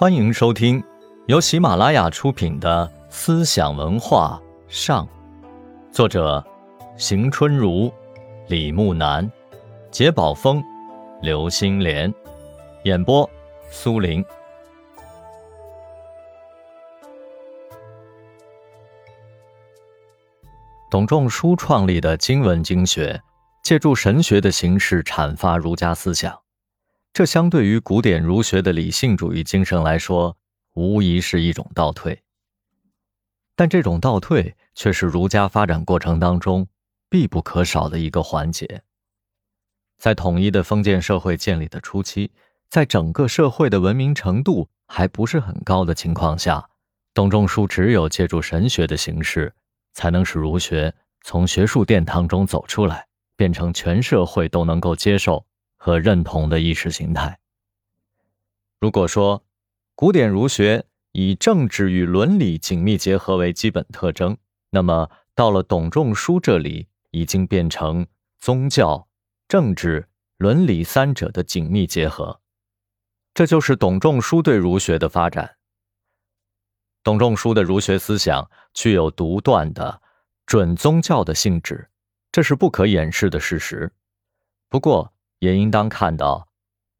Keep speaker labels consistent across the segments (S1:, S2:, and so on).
S1: 欢迎收听由喜马拉雅出品的《思想文化上》，作者邢春如、李木南、杰宝峰、刘星莲，演播苏林。董仲舒创立的经文经学，借助神学的形式阐发儒家思想。这相对于古典儒学的理性主义精神来说，无疑是一种倒退。但这种倒退却是儒家发展过程当中必不可少的一个环节。在统一的封建社会建立的初期，在整个社会的文明程度还不是很高的情况下，董仲舒只有借助神学的形式，才能使儒学从学术殿堂中走出来，变成全社会都能够接受。和认同的意识形态。如果说古典儒学以政治与伦理紧密结合为基本特征，那么到了董仲舒这里，已经变成宗教、政治、伦理三者的紧密结合。这就是董仲舒对儒学的发展。董仲舒的儒学思想具有独断的准宗教的性质，这是不可掩饰的事实。不过，也应当看到，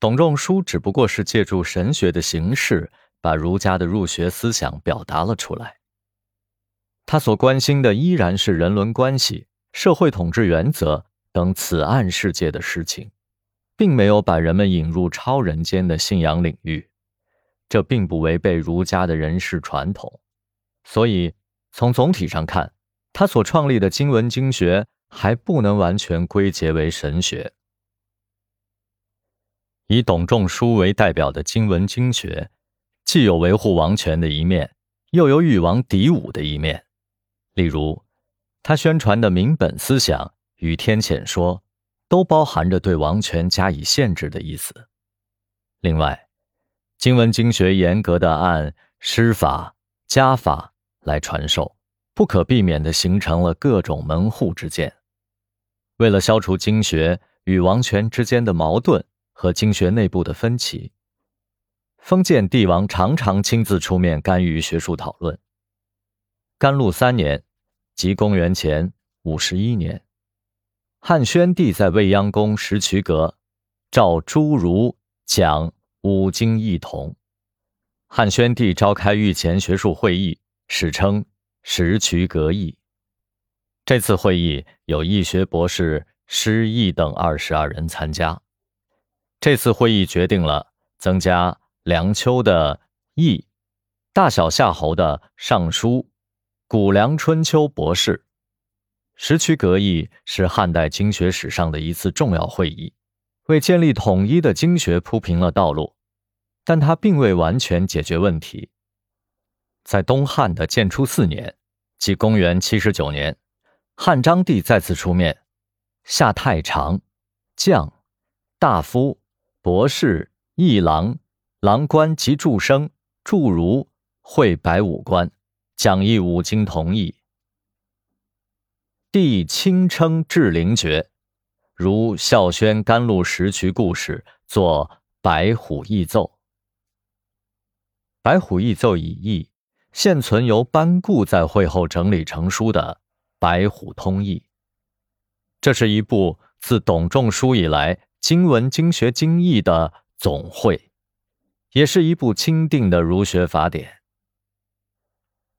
S1: 董仲舒只不过是借助神学的形式，把儒家的入学思想表达了出来。他所关心的依然是人伦关系、社会统治原则等此岸世界的事情，并没有把人们引入超人间的信仰领域。这并不违背儒家的人世传统，所以从总体上看，他所创立的经文经学还不能完全归结为神学。以董仲舒为代表的经文经学，既有维护王权的一面，又有与王敌武的一面。例如，他宣传的民本思想与天谴说，都包含着对王权加以限制的意思。另外，经文经学严格的按师法、家法来传授，不可避免地形成了各种门户之见。为了消除经学与王权之间的矛盾。和经学内部的分歧，封建帝王常常亲自出面干预学术讨论。甘露三年，即公元前五十一年，汉宣帝在未央宫石渠阁召诸儒讲五经异同。汉宣帝召开御前学术会议，史称石渠阁议。这次会议有易学博士施毅等二十二人参加。这次会议决定了增加梁丘的议，大小夏侯的尚书，古梁春秋博士。石渠阁议是汉代经学史上的一次重要会议，为建立统一的经学铺平了道路，但它并未完全解决问题。在东汉的建初四年，即公元七十九年，汉章帝再次出面，下太常、将、大夫。博士、议郎、郎官及诸生、诸儒会百五官，讲义五经同义。帝亲称至灵诀，如孝宣甘露石渠故事，作白虎义奏。白虎义奏已佚，现存由班固在会后整理成书的《白虎通义》。这是一部自董仲舒以来。经文经学经义的总会，也是一部钦定的儒学法典。《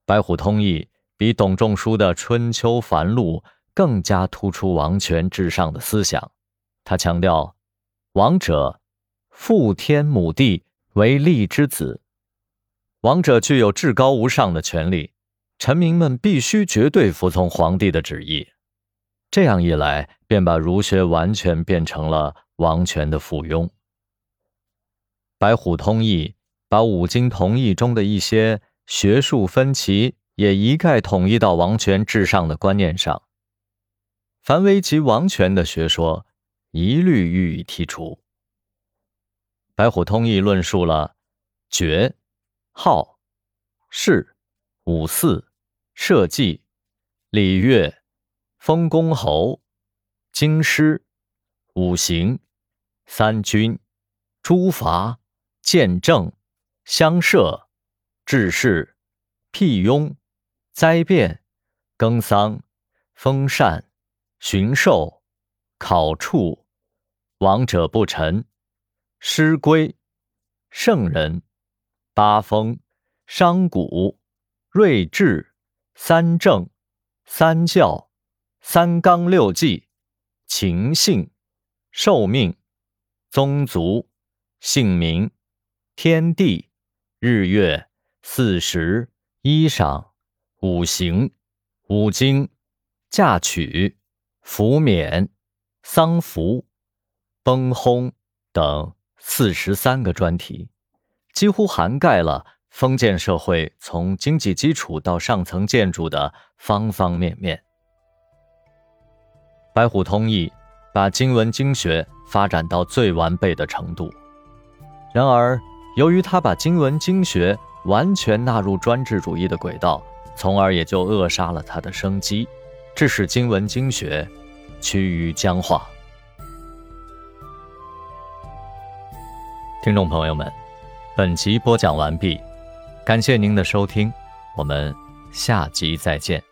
S1: 白虎通义》比董仲舒的《春秋繁露》更加突出王权至上的思想。他强调，王者父天母地为立之子，王者具有至高无上的权利，臣民们必须绝对服从皇帝的旨意。这样一来，便把儒学完全变成了。王权的附庸，《白虎通义》把五经同义中的一些学术分歧也一概统一到王权至上的观念上。凡危及王权的学说，一律予以剔除。《白虎通义》论述了爵、号、氏、五祀、社稷、礼乐、封公侯、京师、五行。三军、诸法、见证、乡社、治世、辟雍、灾变、耕桑、封禅、巡狩、考处、王者不臣、师归、圣人、八风、商贾、睿智、三正、三教、三纲六纪、情性、寿命、宗族、姓名、天地。日月、四时、衣裳、五行、五经、嫁娶、服冕、丧服、崩轰等四十三个专题，几乎涵盖了封建社会从经济基础到上层建筑的方方面面。白虎通义把经文经学发展到最完备的程度，然而。由于他把经文经学完全纳入专制主义的轨道，从而也就扼杀了他的生机，致使经文经学趋于僵化。听众朋友们，本集播讲完毕，感谢您的收听，我们下集再见。